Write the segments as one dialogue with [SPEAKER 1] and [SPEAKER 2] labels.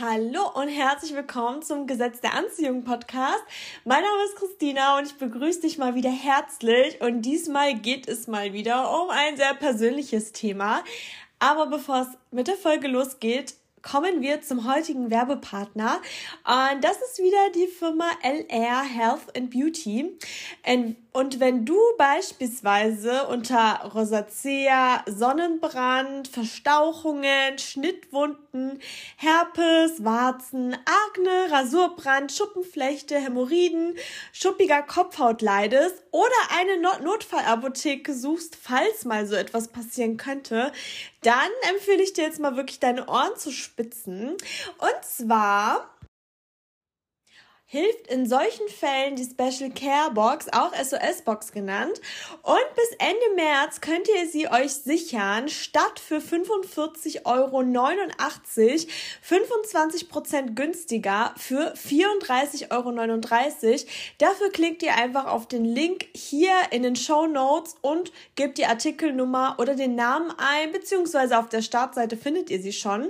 [SPEAKER 1] Hallo und herzlich willkommen zum Gesetz der Anziehung Podcast. Mein Name ist Christina und ich begrüße dich mal wieder herzlich. Und diesmal geht es mal wieder um ein sehr persönliches Thema. Aber bevor es mit der Folge losgeht, kommen wir zum heutigen Werbepartner. Und das ist wieder die Firma LR Health and Beauty. Und wenn du beispielsweise unter Rosacea, Sonnenbrand, Verstauchungen, Schnittwunden, Herpes, Warzen, Akne, Rasurbrand, Schuppenflechte, Hämorrhoiden, schuppiger Kopfhaut leidest oder eine Notfallapotheke suchst, falls mal so etwas passieren könnte, dann empfehle ich dir jetzt mal wirklich deine Ohren zu spitzen. Und zwar hilft in solchen Fällen die Special Care Box, auch SOS Box genannt. Und bis Ende März könnt ihr sie euch sichern, statt für 45,89 Euro 25% günstiger für 34,39 Euro. Dafür klickt ihr einfach auf den Link hier in den Show Notes und gebt die Artikelnummer oder den Namen ein, beziehungsweise auf der Startseite findet ihr sie schon.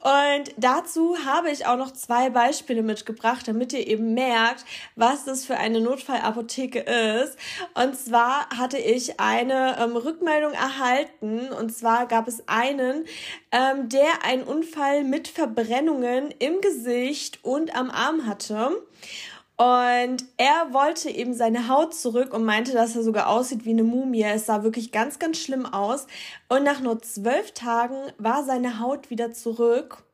[SPEAKER 1] Und dazu habe ich auch noch zwei Beispiele mitgebracht, damit ihr ihr eben merkt, was das für eine Notfallapotheke ist. Und zwar hatte ich eine ähm, Rückmeldung erhalten. Und zwar gab es einen, ähm, der einen Unfall mit Verbrennungen im Gesicht und am Arm hatte. Und er wollte eben seine Haut zurück und meinte, dass er sogar aussieht wie eine Mumie. Es sah wirklich ganz, ganz schlimm aus. Und nach nur zwölf Tagen war seine Haut wieder zurück.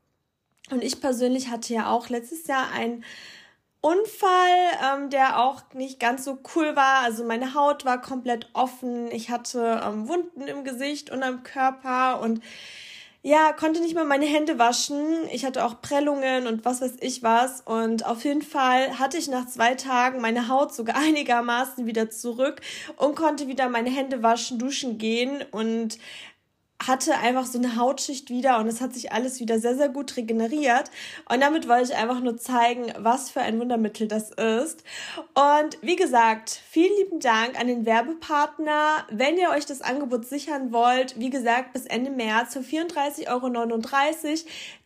[SPEAKER 1] Und ich persönlich hatte ja auch letztes Jahr ein Unfall, ähm, der auch nicht ganz so cool war. Also meine Haut war komplett offen. Ich hatte ähm, Wunden im Gesicht und am Körper und ja, konnte nicht mal meine Hände waschen. Ich hatte auch Prellungen und was weiß ich was. Und auf jeden Fall hatte ich nach zwei Tagen meine Haut sogar einigermaßen wieder zurück und konnte wieder meine Hände waschen, duschen gehen und hatte einfach so eine Hautschicht wieder und es hat sich alles wieder sehr, sehr gut regeneriert. Und damit wollte ich einfach nur zeigen, was für ein Wundermittel das ist. Und wie gesagt, vielen lieben Dank an den Werbepartner. Wenn ihr euch das Angebot sichern wollt, wie gesagt, bis Ende März für 34,39 Euro,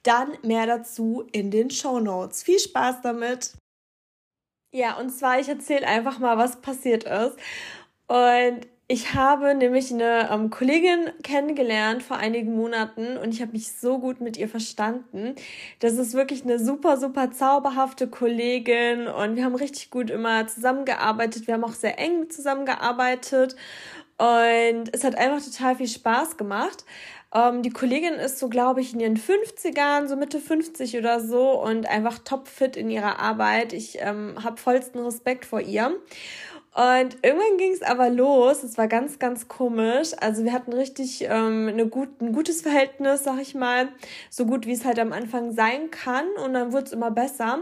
[SPEAKER 1] dann mehr dazu in den Show Notes. Viel Spaß damit! Ja, und zwar, ich erzähle einfach mal, was passiert ist. Und ich habe nämlich eine ähm, Kollegin kennengelernt vor einigen Monaten und ich habe mich so gut mit ihr verstanden. Das ist wirklich eine super, super zauberhafte Kollegin und wir haben richtig gut immer zusammengearbeitet. Wir haben auch sehr eng zusammengearbeitet und es hat einfach total viel Spaß gemacht. Ähm, die Kollegin ist so, glaube ich, in ihren 50ern, so Mitte 50 oder so und einfach topfit in ihrer Arbeit. Ich ähm, habe vollsten Respekt vor ihr. Und irgendwann ging es aber los. Es war ganz, ganz komisch. Also wir hatten richtig ähm, eine gut, ein gutes Verhältnis, sag ich mal. So gut, wie es halt am Anfang sein kann. Und dann wurde es immer besser.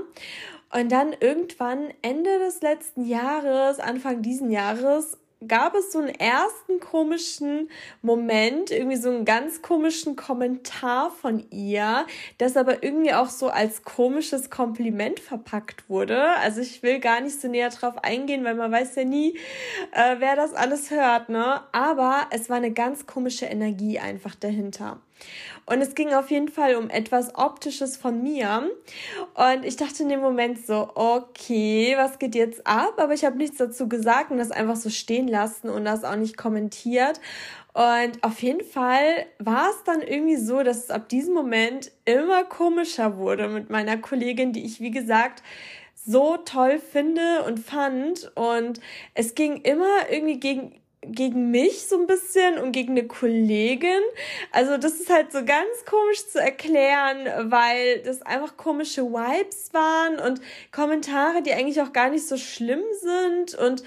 [SPEAKER 1] Und dann irgendwann Ende des letzten Jahres, Anfang diesen Jahres, gab es so einen ersten komischen Moment, irgendwie so einen ganz komischen Kommentar von ihr, das aber irgendwie auch so als komisches Kompliment verpackt wurde. Also ich will gar nicht so näher drauf eingehen, weil man weiß ja nie, äh, wer das alles hört, ne? Aber es war eine ganz komische Energie einfach dahinter. Und es ging auf jeden Fall um etwas Optisches von mir. Und ich dachte in dem Moment so, okay, was geht jetzt ab? Aber ich habe nichts dazu gesagt und das einfach so stehen lassen und das auch nicht kommentiert. Und auf jeden Fall war es dann irgendwie so, dass es ab diesem Moment immer komischer wurde mit meiner Kollegin, die ich, wie gesagt, so toll finde und fand. Und es ging immer irgendwie gegen gegen mich so ein bisschen und gegen eine Kollegin. Also das ist halt so ganz komisch zu erklären, weil das einfach komische Vibes waren und Kommentare, die eigentlich auch gar nicht so schlimm sind und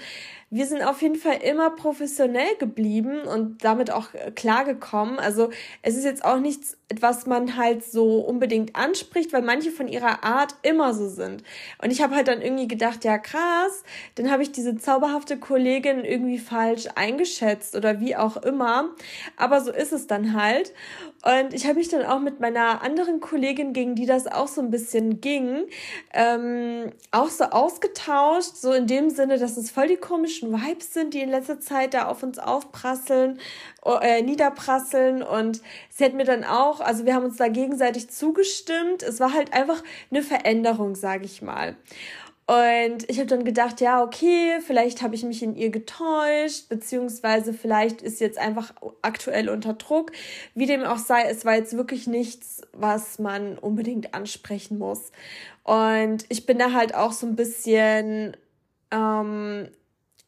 [SPEAKER 1] wir sind auf jeden Fall immer professionell geblieben und damit auch klargekommen. Also es ist jetzt auch nichts, was man halt so unbedingt anspricht, weil manche von ihrer Art immer so sind. Und ich habe halt dann irgendwie gedacht, ja krass, dann habe ich diese zauberhafte Kollegin irgendwie falsch eingeschätzt oder wie auch immer. Aber so ist es dann halt. Und ich habe mich dann auch mit meiner anderen Kollegin, gegen die das auch so ein bisschen ging, ähm, auch so ausgetauscht, so in dem Sinne, dass es voll die komischen Vibes sind, die in letzter Zeit da auf uns aufprasseln, äh, niederprasseln. Und sie hat mir dann auch Also wir haben uns da gegenseitig zugestimmt. Es war halt einfach eine Veränderung, sage ich mal. Und ich habe dann gedacht, ja, okay, vielleicht habe ich mich in ihr getäuscht, beziehungsweise vielleicht ist jetzt einfach aktuell unter Druck. Wie dem auch sei, es war jetzt wirklich nichts, was man unbedingt ansprechen muss. Und ich bin da halt auch so ein bisschen ähm,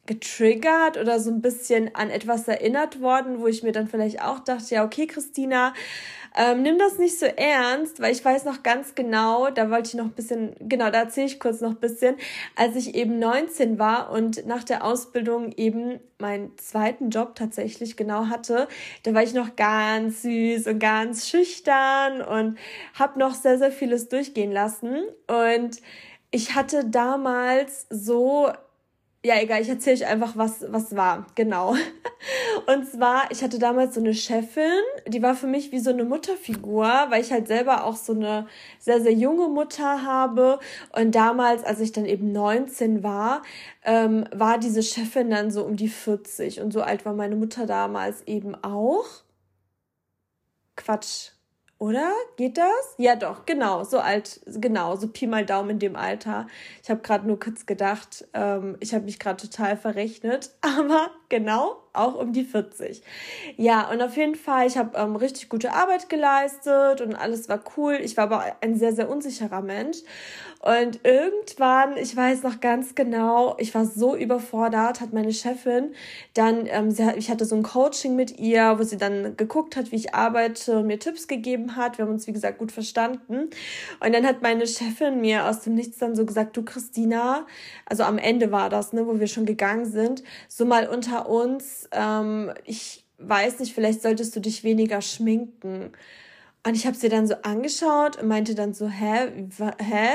[SPEAKER 1] getriggert oder so ein bisschen an etwas erinnert worden, wo ich mir dann vielleicht auch dachte, ja, okay, Christina, ähm, nimm das nicht so ernst, weil ich weiß noch ganz genau, da wollte ich noch ein bisschen, genau, da erzähle ich kurz noch ein bisschen, als ich eben 19 war und nach der Ausbildung eben meinen zweiten Job tatsächlich genau hatte, da war ich noch ganz süß und ganz schüchtern und habe noch sehr, sehr vieles durchgehen lassen. Und ich hatte damals so ja, egal, ich erzähle euch einfach, was, was war. Genau. Und zwar, ich hatte damals so eine Chefin, die war für mich wie so eine Mutterfigur, weil ich halt selber auch so eine sehr, sehr junge Mutter habe. Und damals, als ich dann eben 19 war, ähm, war diese Chefin dann so um die 40. Und so alt war meine Mutter damals eben auch. Quatsch, oder? Geht das? Ja, doch, genau, so alt, genau, so Pi mal Daumen in dem Alter. Ich habe gerade nur kurz gedacht, ähm, ich habe mich gerade total verrechnet, aber genau, auch um die 40. Ja, und auf jeden Fall, ich habe ähm, richtig gute Arbeit geleistet und alles war cool. Ich war aber ein sehr, sehr unsicherer Mensch. Und irgendwann, ich weiß noch ganz genau, ich war so überfordert, hat meine Chefin dann, ähm, sie ich hatte so ein Coaching mit ihr, wo sie dann geguckt hat, wie ich arbeite mir Tipps gegeben hat. Wir haben uns, wie gesagt, gut verstanden. Und dann hat meine Chefin mir aus dem Nichts dann so gesagt, du Christina, also am Ende war das, ne, wo wir schon gegangen sind, so mal unter uns, ähm, ich weiß nicht, vielleicht solltest du dich weniger schminken. Und ich habe sie dann so angeschaut und meinte dann so, hä, hä?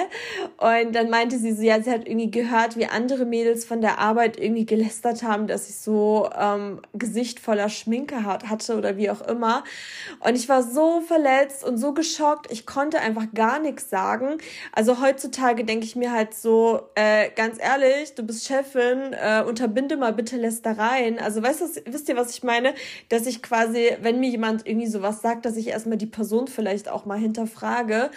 [SPEAKER 1] Und dann meinte sie so, ja, sie hat irgendwie gehört, wie andere Mädels von der Arbeit irgendwie gelästert haben, dass ich so ähm, Gesicht voller Schminke hat, hatte oder wie auch immer. Und ich war so verletzt und so geschockt, ich konnte einfach gar nichts sagen. Also heutzutage denke ich mir halt so, äh, ganz ehrlich, du bist Chefin, äh, unterbinde mal bitte Lästereien. Also weißt du, wisst ihr, was ich meine? Dass ich quasi, wenn mir jemand irgendwie sowas sagt, dass ich erstmal die Person Person vielleicht auch mal hinterfrage.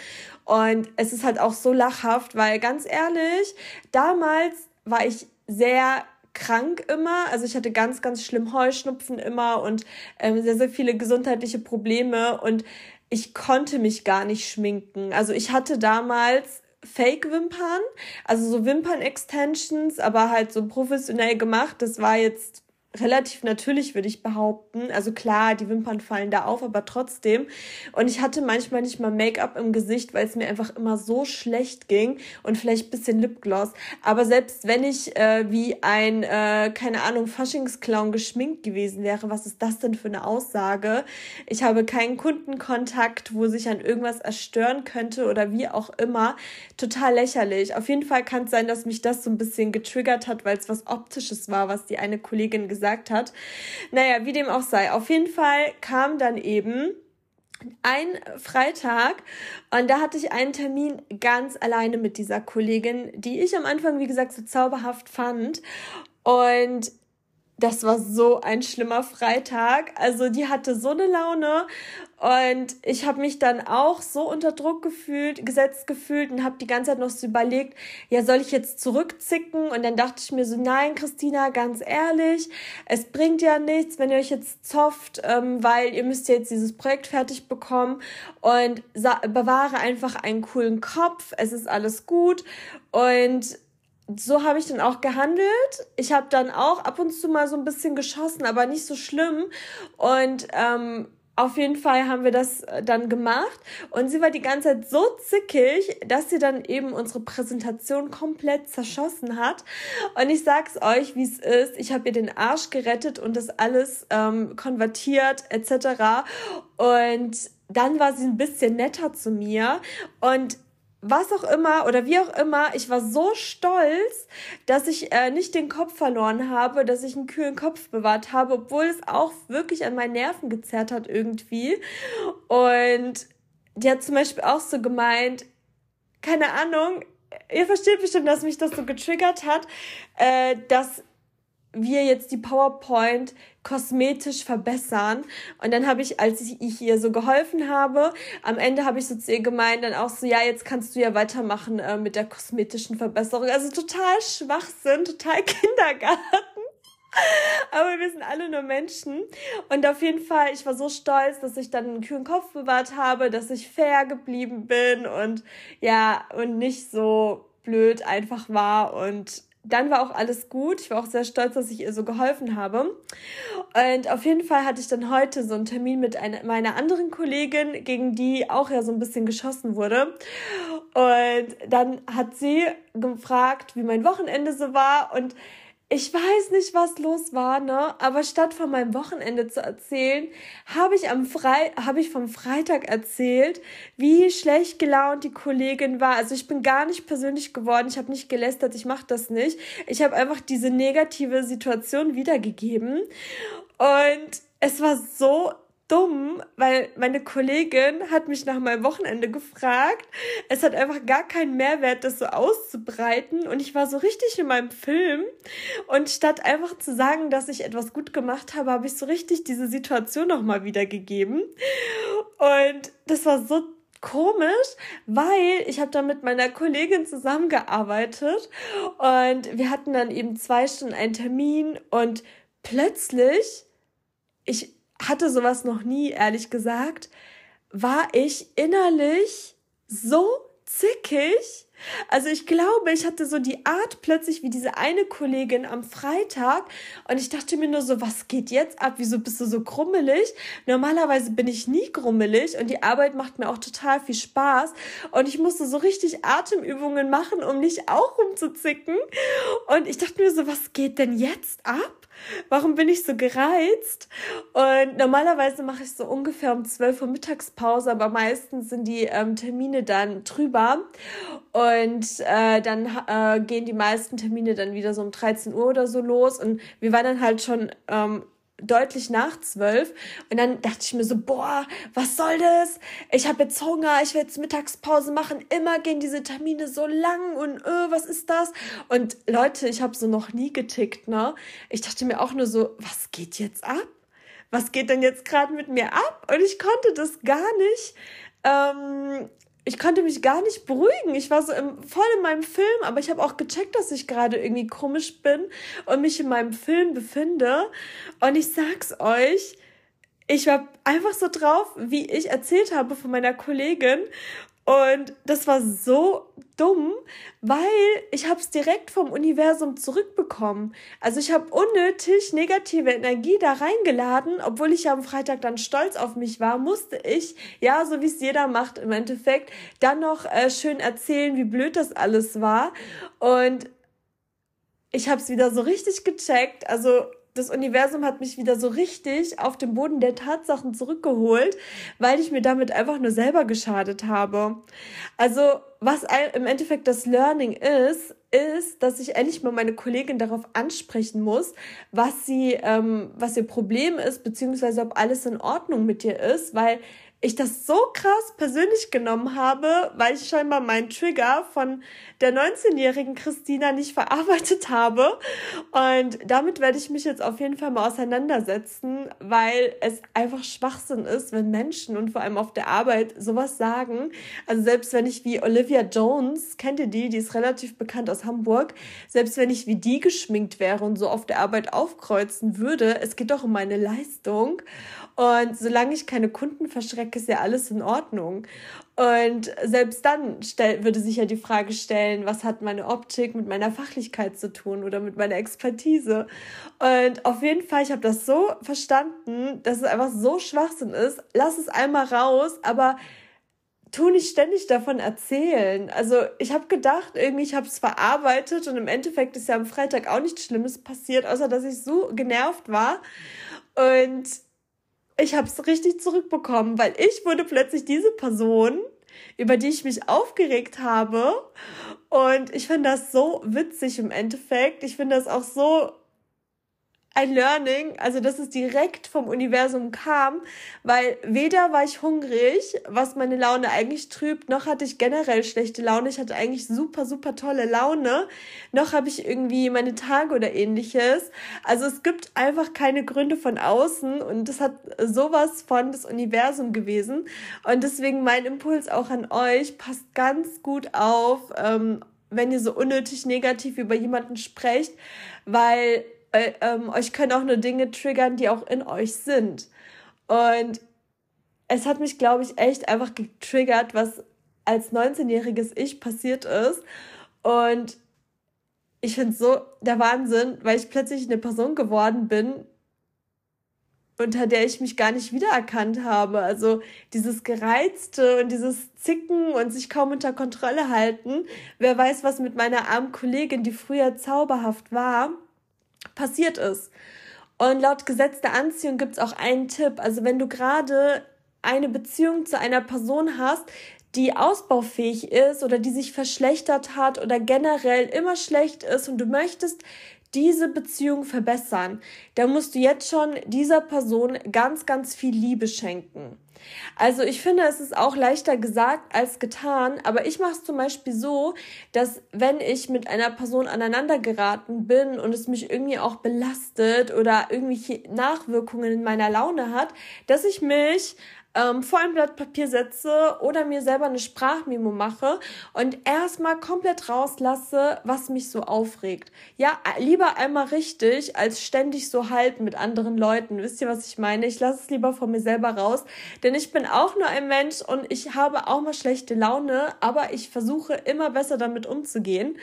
[SPEAKER 1] Und es ist halt auch so lachhaft, weil ganz ehrlich, damals war ich sehr krank immer. Also ich hatte ganz, ganz schlimm Heuschnupfen immer und ähm, sehr, sehr viele gesundheitliche Probleme und ich konnte mich gar nicht schminken. Also ich hatte damals Fake-Wimpern, also so Wimpern-Extensions, aber halt so professionell gemacht. Das war jetzt relativ natürlich, würde ich behaupten. Also klar, die Wimpern fallen da auf, aber trotzdem. Und ich hatte manchmal nicht mal Make-up im Gesicht, weil es mir einfach immer so schlecht ging und vielleicht bisschen Lipgloss. Aber selbst wenn ich äh, wie ein, äh, keine Ahnung, Faschingsclown geschminkt gewesen wäre, was ist das denn für eine Aussage? Ich habe keinen Kundenkontakt, wo sich an irgendwas erstören könnte oder wie auch immer. Total lächerlich. Auf jeden Fall kann es sein, dass mich das so ein bisschen getriggert hat, weil es was Optisches war, was die eine Kollegin gesagt gesagt hat. Naja, wie dem auch sei. Auf jeden Fall kam dann eben ein Freitag und da hatte ich einen Termin ganz alleine mit dieser Kollegin, die ich am Anfang, wie gesagt, so zauberhaft fand. Und das war so ein schlimmer Freitag. Also die hatte so eine Laune und ich habe mich dann auch so unter Druck gefühlt, gesetzt gefühlt und habe die ganze Zeit noch so überlegt, ja, soll ich jetzt zurückzicken? Und dann dachte ich mir so, nein, Christina, ganz ehrlich, es bringt ja nichts, wenn ihr euch jetzt zofft, ähm, weil ihr müsst jetzt dieses Projekt fertig bekommen und bewahre einfach einen coolen Kopf, es ist alles gut und so habe ich dann auch gehandelt. Ich habe dann auch ab und zu mal so ein bisschen geschossen, aber nicht so schlimm. Und ähm, auf jeden Fall haben wir das äh, dann gemacht und sie war die ganze Zeit so zickig, dass sie dann eben unsere Präsentation komplett zerschossen hat. Und ich sag's euch, wie es ist. Ich habe ihr den Arsch gerettet und das alles ähm, konvertiert etc. Und dann war sie ein bisschen netter zu mir und was auch immer oder wie auch immer, ich war so stolz, dass ich äh, nicht den Kopf verloren habe, dass ich einen kühlen Kopf bewahrt habe, obwohl es auch wirklich an meinen Nerven gezerrt hat irgendwie. Und die hat zum Beispiel auch so gemeint, keine Ahnung, ihr versteht bestimmt, dass mich das so getriggert hat, äh, dass wir jetzt die PowerPoint kosmetisch verbessern. Und dann habe ich, als ich ihr so geholfen habe, am Ende habe ich so zu ihr gemeint, dann auch so, ja, jetzt kannst du ja weitermachen äh, mit der kosmetischen Verbesserung. Also total Schwachsinn, total Kindergarten. Aber wir sind alle nur Menschen. Und auf jeden Fall, ich war so stolz, dass ich dann einen kühlen Kopf bewahrt habe, dass ich fair geblieben bin und ja, und nicht so blöd einfach war und dann war auch alles gut. Ich war auch sehr stolz, dass ich ihr so geholfen habe. Und auf jeden Fall hatte ich dann heute so einen Termin mit einer, meiner anderen Kollegin, gegen die auch ja so ein bisschen geschossen wurde. Und dann hat sie gefragt, wie mein Wochenende so war. Und ich weiß nicht, was los war, ne? Aber statt von meinem Wochenende zu erzählen, habe ich am Frei habe ich vom Freitag erzählt, wie schlecht gelaunt die Kollegin war. Also ich bin gar nicht persönlich geworden, ich habe nicht gelästert, ich mache das nicht. Ich habe einfach diese negative Situation wiedergegeben und es war so dumm, weil meine Kollegin hat mich nach meinem Wochenende gefragt. Es hat einfach gar keinen Mehrwert, das so auszubreiten. Und ich war so richtig in meinem Film. Und statt einfach zu sagen, dass ich etwas gut gemacht habe, habe ich so richtig diese Situation nochmal wiedergegeben. Und das war so komisch, weil ich habe da mit meiner Kollegin zusammengearbeitet und wir hatten dann eben zwei Stunden einen Termin und plötzlich ich hatte sowas noch nie, ehrlich gesagt, war ich innerlich so zickig. Also ich glaube, ich hatte so die Art plötzlich wie diese eine Kollegin am Freitag und ich dachte mir nur so, was geht jetzt ab? Wieso bist du so grummelig? Normalerweise bin ich nie grummelig und die Arbeit macht mir auch total viel Spaß und ich musste so richtig Atemübungen machen, um nicht auch rumzuzicken und ich dachte mir so, was geht denn jetzt ab? Warum bin ich so gereizt? Und normalerweise mache ich so ungefähr um 12 Uhr Mittagspause, aber meistens sind die ähm, Termine dann drüber. Und äh, dann äh, gehen die meisten Termine dann wieder so um 13 Uhr oder so los. Und wir waren dann halt schon ähm, deutlich nach zwölf. Und dann dachte ich mir so, boah, was soll das? Ich habe jetzt Hunger, ich will jetzt Mittagspause machen. Immer gehen diese Termine so lang und öh, was ist das? Und Leute, ich habe so noch nie getickt, ne? Ich dachte mir auch nur so, was geht jetzt ab? Was geht denn jetzt gerade mit mir ab? Und ich konnte das gar nicht ähm, ich konnte mich gar nicht beruhigen. Ich war so im, voll in meinem Film, aber ich habe auch gecheckt, dass ich gerade irgendwie komisch bin und mich in meinem Film befinde. Und ich sag's euch, ich war einfach so drauf, wie ich erzählt habe von meiner Kollegin. Und das war so dumm, weil ich habe es direkt vom Universum zurückbekommen. Also ich habe unnötig negative Energie da reingeladen, obwohl ich ja am Freitag dann stolz auf mich war, musste ich, ja, so wie es jeder macht im Endeffekt, dann noch äh, schön erzählen, wie blöd das alles war. Und ich habe es wieder so richtig gecheckt. Also das Universum hat mich wieder so richtig auf den Boden der Tatsachen zurückgeholt, weil ich mir damit einfach nur selber geschadet habe. Also, was im Endeffekt das Learning ist, ist, dass ich endlich mal meine Kollegin darauf ansprechen muss, was sie, ähm, was ihr Problem ist, beziehungsweise ob alles in Ordnung mit ihr ist, weil ich das so krass persönlich genommen habe, weil ich scheinbar meinen Trigger von der 19-jährigen Christina nicht verarbeitet habe. Und damit werde ich mich jetzt auf jeden Fall mal auseinandersetzen, weil es einfach Schwachsinn ist, wenn Menschen und vor allem auf der Arbeit sowas sagen. Also selbst wenn ich wie Olivia Jones, kennt ihr die, die ist relativ bekannt aus Hamburg, selbst wenn ich wie die geschminkt wäre und so auf der Arbeit aufkreuzen würde, es geht doch um meine Leistung. Und solange ich keine Kunden verschrecke, ist ja alles in Ordnung. Und selbst dann würde sich ja die Frage stellen, was hat meine Optik mit meiner Fachlichkeit zu tun oder mit meiner Expertise? Und auf jeden Fall, ich habe das so verstanden, dass es einfach so Schwachsinn ist. Lass es einmal raus, aber tu nicht ständig davon erzählen. Also ich habe gedacht, irgendwie ich habe es verarbeitet und im Endeffekt ist ja am Freitag auch nichts Schlimmes passiert, außer dass ich so genervt war. Und ich habe es richtig zurückbekommen, weil ich wurde plötzlich diese Person, über die ich mich aufgeregt habe. Und ich finde das so witzig im Endeffekt. Ich finde das auch so ein Learning, also dass es direkt vom Universum kam, weil weder war ich hungrig, was meine Laune eigentlich trübt, noch hatte ich generell schlechte Laune. Ich hatte eigentlich super, super tolle Laune, noch habe ich irgendwie meine Tage oder ähnliches. Also es gibt einfach keine Gründe von außen und das hat sowas von das Universum gewesen. Und deswegen mein Impuls auch an euch, passt ganz gut auf, ähm, wenn ihr so unnötig negativ über jemanden sprecht, weil ähm, euch können auch nur Dinge triggern, die auch in euch sind. Und es hat mich, glaube ich, echt einfach getriggert, was als 19-jähriges Ich passiert ist. Und ich finde es so der Wahnsinn, weil ich plötzlich eine Person geworden bin, unter der ich mich gar nicht wiedererkannt habe. Also dieses Gereizte und dieses Zicken und sich kaum unter Kontrolle halten. Wer weiß, was mit meiner armen Kollegin, die früher zauberhaft war, passiert ist. Und laut Gesetz der Anziehung gibt es auch einen Tipp. Also wenn du gerade eine Beziehung zu einer Person hast, die ausbaufähig ist oder die sich verschlechtert hat oder generell immer schlecht ist und du möchtest diese Beziehung verbessern, dann musst du jetzt schon dieser Person ganz, ganz viel Liebe schenken. Also ich finde, es ist auch leichter gesagt als getan, aber ich mache es zum Beispiel so, dass wenn ich mit einer Person aneinander geraten bin und es mich irgendwie auch belastet oder irgendwelche Nachwirkungen in meiner Laune hat, dass ich mich ähm, vor ein Blatt Papier setze oder mir selber eine Sprachmemo mache und erstmal komplett rauslasse, was mich so aufregt. Ja, lieber einmal richtig, als ständig so halten mit anderen Leuten. Wisst ihr, was ich meine? Ich lasse es lieber von mir selber raus, denn ich bin auch nur ein Mensch und ich habe auch mal schlechte Laune, aber ich versuche immer besser damit umzugehen.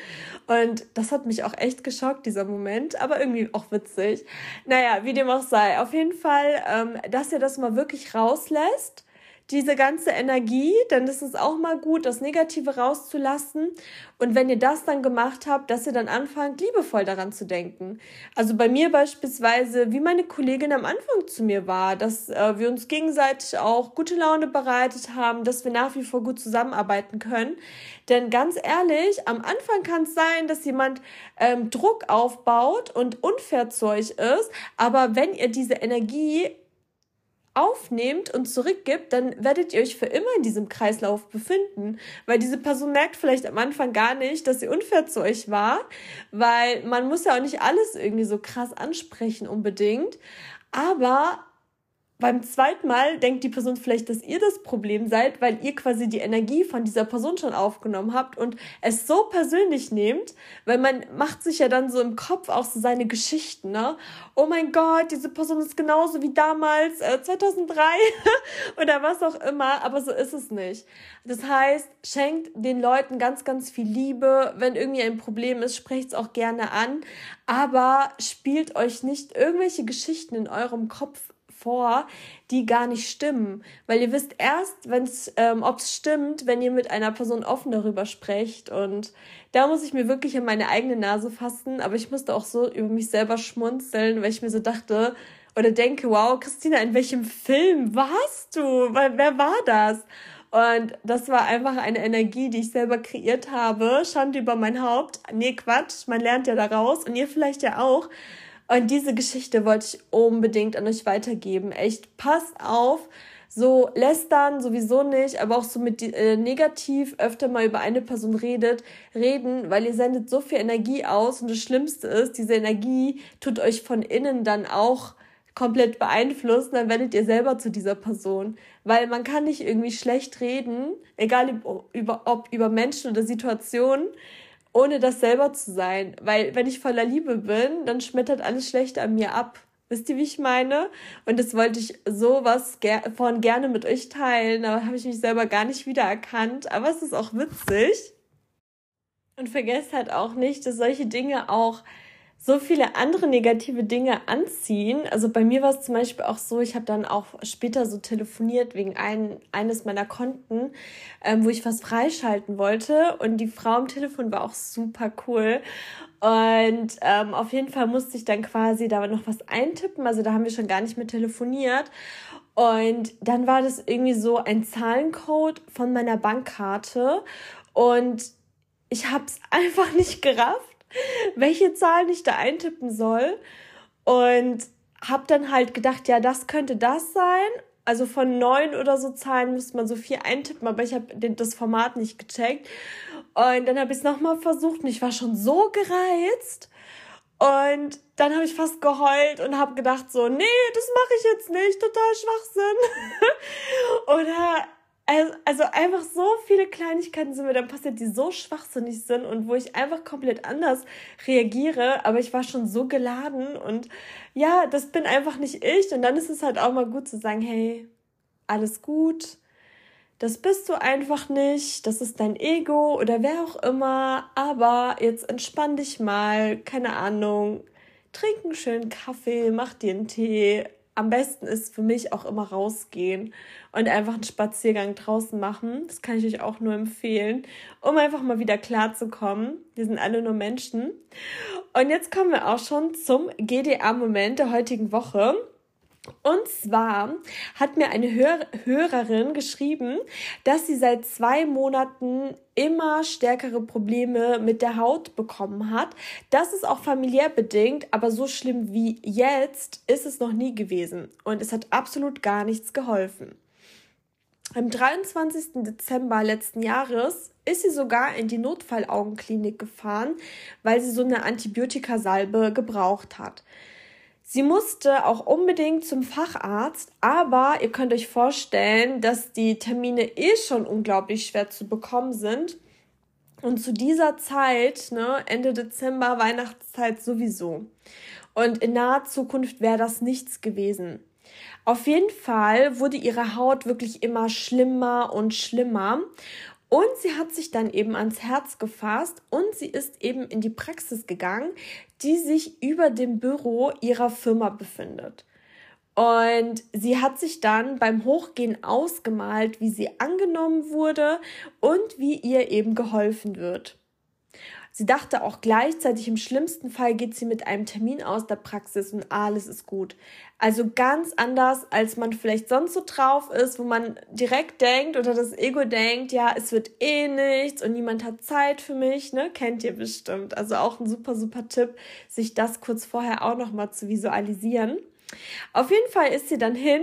[SPEAKER 1] Und das hat mich auch echt geschockt, dieser Moment, aber irgendwie auch witzig. Naja, wie dem auch sei. Auf jeden Fall, ähm, dass ihr das mal wirklich rauslässt diese ganze Energie, dann ist es auch mal gut, das Negative rauszulassen. Und wenn ihr das dann gemacht habt, dass ihr dann anfangt, liebevoll daran zu denken. Also bei mir beispielsweise, wie meine Kollegin am Anfang zu mir war, dass äh, wir uns gegenseitig auch gute Laune bereitet haben, dass wir nach wie vor gut zusammenarbeiten können. Denn ganz ehrlich, am Anfang kann es sein, dass jemand ähm, Druck aufbaut und unfair zu euch ist. Aber wenn ihr diese Energie aufnehmt und zurückgibt, dann werdet ihr euch für immer in diesem Kreislauf befinden, weil diese Person merkt vielleicht am Anfang gar nicht, dass sie unfair zu euch war, weil man muss ja auch nicht alles irgendwie so krass ansprechen unbedingt, aber beim zweiten Mal denkt die Person vielleicht, dass ihr das Problem seid, weil ihr quasi die Energie von dieser Person schon aufgenommen habt und es so persönlich nehmt, weil man macht sich ja dann so im Kopf auch so seine Geschichten, ne? Oh mein Gott, diese Person ist genauso wie damals, äh, 2003 oder was auch immer, aber so ist es nicht. Das heißt, schenkt den Leuten ganz, ganz viel Liebe. Wenn irgendwie ein Problem ist, sprecht es auch gerne an, aber spielt euch nicht irgendwelche Geschichten in eurem Kopf vor, die gar nicht stimmen. Weil ihr wisst erst, ähm, ob es stimmt, wenn ihr mit einer Person offen darüber sprecht. Und da muss ich mir wirklich in meine eigene Nase fassen. Aber ich musste auch so über mich selber schmunzeln, weil ich mir so dachte oder denke, wow, Christina, in welchem Film warst du? Wer war das? Und das war einfach eine Energie, die ich selber kreiert habe. Schande über mein Haupt. Nee, Quatsch, man lernt ja daraus und ihr vielleicht ja auch. Und diese Geschichte wollte ich unbedingt an euch weitergeben. Echt, passt auf. So lästern sowieso nicht, aber auch so mit äh, negativ öfter mal über eine Person redet, reden, weil ihr sendet so viel Energie aus und das Schlimmste ist, diese Energie tut euch von innen dann auch komplett beeinflussen, dann werdet ihr selber zu dieser Person. Weil man kann nicht irgendwie schlecht reden, egal über, ob über Menschen oder Situationen, ohne das selber zu sein. Weil wenn ich voller Liebe bin, dann schmettert alles Schlechte an mir ab. Wisst ihr, wie ich meine? Und das wollte ich sowas ger von gerne mit euch teilen. Da habe ich mich selber gar nicht wiedererkannt. Aber es ist auch witzig. Und vergesst halt auch nicht, dass solche Dinge auch so viele andere negative Dinge anziehen. Also bei mir war es zum Beispiel auch so, ich habe dann auch später so telefoniert wegen ein, eines meiner Konten, ähm, wo ich was freischalten wollte. Und die Frau am Telefon war auch super cool. Und ähm, auf jeden Fall musste ich dann quasi da noch was eintippen. Also da haben wir schon gar nicht mehr telefoniert. Und dann war das irgendwie so ein Zahlencode von meiner Bankkarte. Und ich habe es einfach nicht gerafft welche Zahlen ich da eintippen soll. Und habe dann halt gedacht, ja, das könnte das sein. Also von neun oder so Zahlen müsste man so viel eintippen, aber ich habe das Format nicht gecheckt. Und dann habe ich es nochmal versucht und ich war schon so gereizt. Und dann habe ich fast geheult und habe gedacht so, nee, das mache ich jetzt nicht, total Schwachsinn. Oder also einfach so viele Kleinigkeiten sind mir dann passiert, die so schwachsinnig sind und wo ich einfach komplett anders reagiere, aber ich war schon so geladen und ja, das bin einfach nicht ich. Und dann ist es halt auch mal gut zu sagen, hey, alles gut, das bist du einfach nicht, das ist dein Ego oder wer auch immer, aber jetzt entspann dich mal, keine Ahnung, trink einen schönen Kaffee, mach dir einen Tee. Am besten ist für mich auch immer rausgehen und einfach einen Spaziergang draußen machen. Das kann ich euch auch nur empfehlen, um einfach mal wieder klarzukommen. Wir sind alle nur Menschen. Und jetzt kommen wir auch schon zum GDA-Moment der heutigen Woche. Und zwar hat mir eine Hör Hörerin geschrieben, dass sie seit zwei Monaten immer stärkere Probleme mit der Haut bekommen hat. Das ist auch familiär bedingt, aber so schlimm wie jetzt ist es noch nie gewesen. Und es hat absolut gar nichts geholfen. Am 23. Dezember letzten Jahres ist sie sogar in die Notfallaugenklinik gefahren, weil sie so eine Antibiotikasalbe gebraucht hat. Sie musste auch unbedingt zum Facharzt, aber ihr könnt euch vorstellen, dass die Termine eh schon unglaublich schwer zu bekommen sind. Und zu dieser Zeit, ne, Ende Dezember, Weihnachtszeit sowieso. Und in naher Zukunft wäre das nichts gewesen. Auf jeden Fall wurde ihre Haut wirklich immer schlimmer und schlimmer. Und sie hat sich dann eben ans Herz gefasst und sie ist eben in die Praxis gegangen, die sich über dem Büro ihrer Firma befindet. Und sie hat sich dann beim Hochgehen ausgemalt, wie sie angenommen wurde und wie ihr eben geholfen wird. Sie dachte auch gleichzeitig, im schlimmsten Fall geht sie mit einem Termin aus der Praxis und alles ist gut. Also ganz anders, als man vielleicht sonst so drauf ist, wo man direkt denkt oder das Ego denkt, ja, es wird eh nichts und niemand hat Zeit für mich, ne? Kennt ihr bestimmt. Also auch ein super, super Tipp, sich das kurz vorher auch nochmal zu visualisieren. Auf jeden Fall ist sie dann hin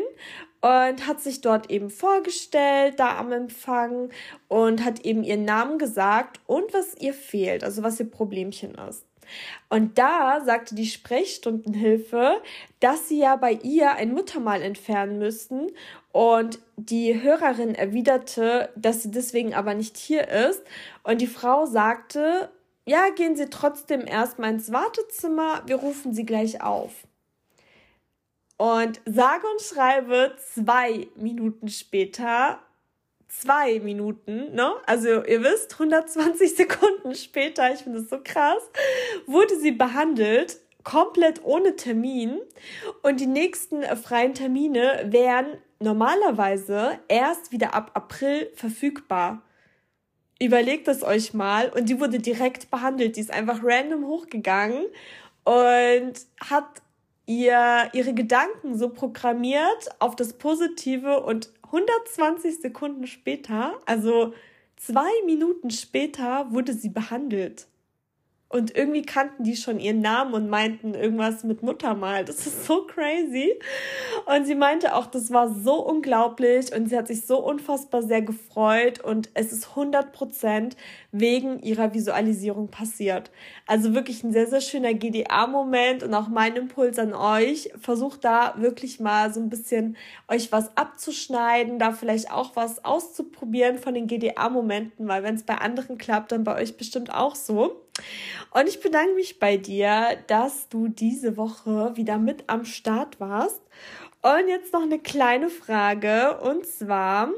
[SPEAKER 1] und hat sich dort eben vorgestellt, da am Empfang und hat eben ihren Namen gesagt und was ihr fehlt, also was ihr Problemchen ist. Und da sagte die Sprechstundenhilfe, dass sie ja bei ihr ein Muttermal entfernen müssten. Und die Hörerin erwiderte, dass sie deswegen aber nicht hier ist. Und die Frau sagte, ja, gehen Sie trotzdem erstmal ins Wartezimmer, wir rufen Sie gleich auf. Und sage und schreibe zwei Minuten später, zwei Minuten, ne? Also ihr wisst, 120 Sekunden später, ich finde das so krass, wurde sie behandelt, komplett ohne Termin. Und die nächsten freien Termine wären normalerweise erst wieder ab April verfügbar. Überlegt es euch mal. Und die wurde direkt behandelt. Die ist einfach random hochgegangen und hat ihr ihre Gedanken so programmiert auf das Positive und 120 Sekunden später, also zwei Minuten später, wurde sie behandelt. Und irgendwie kannten die schon ihren Namen und meinten irgendwas mit Muttermal. Das ist so crazy. Und sie meinte auch, das war so unglaublich und sie hat sich so unfassbar sehr gefreut und es ist 100 Prozent wegen ihrer Visualisierung passiert. Also wirklich ein sehr, sehr schöner GDA-Moment und auch mein Impuls an euch. Versucht da wirklich mal so ein bisschen euch was abzuschneiden, da vielleicht auch was auszuprobieren von den GDA-Momenten, weil wenn es bei anderen klappt, dann bei euch bestimmt auch so. Und ich bedanke mich bei dir, dass du diese Woche wieder mit am Start warst. Und jetzt noch eine kleine Frage und zwar,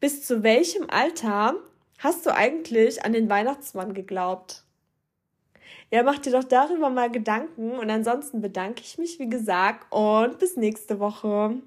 [SPEAKER 1] bis zu welchem Alter Hast du eigentlich an den Weihnachtsmann geglaubt? Ja, mach dir doch darüber mal Gedanken und ansonsten bedanke ich mich, wie gesagt, und bis nächste Woche.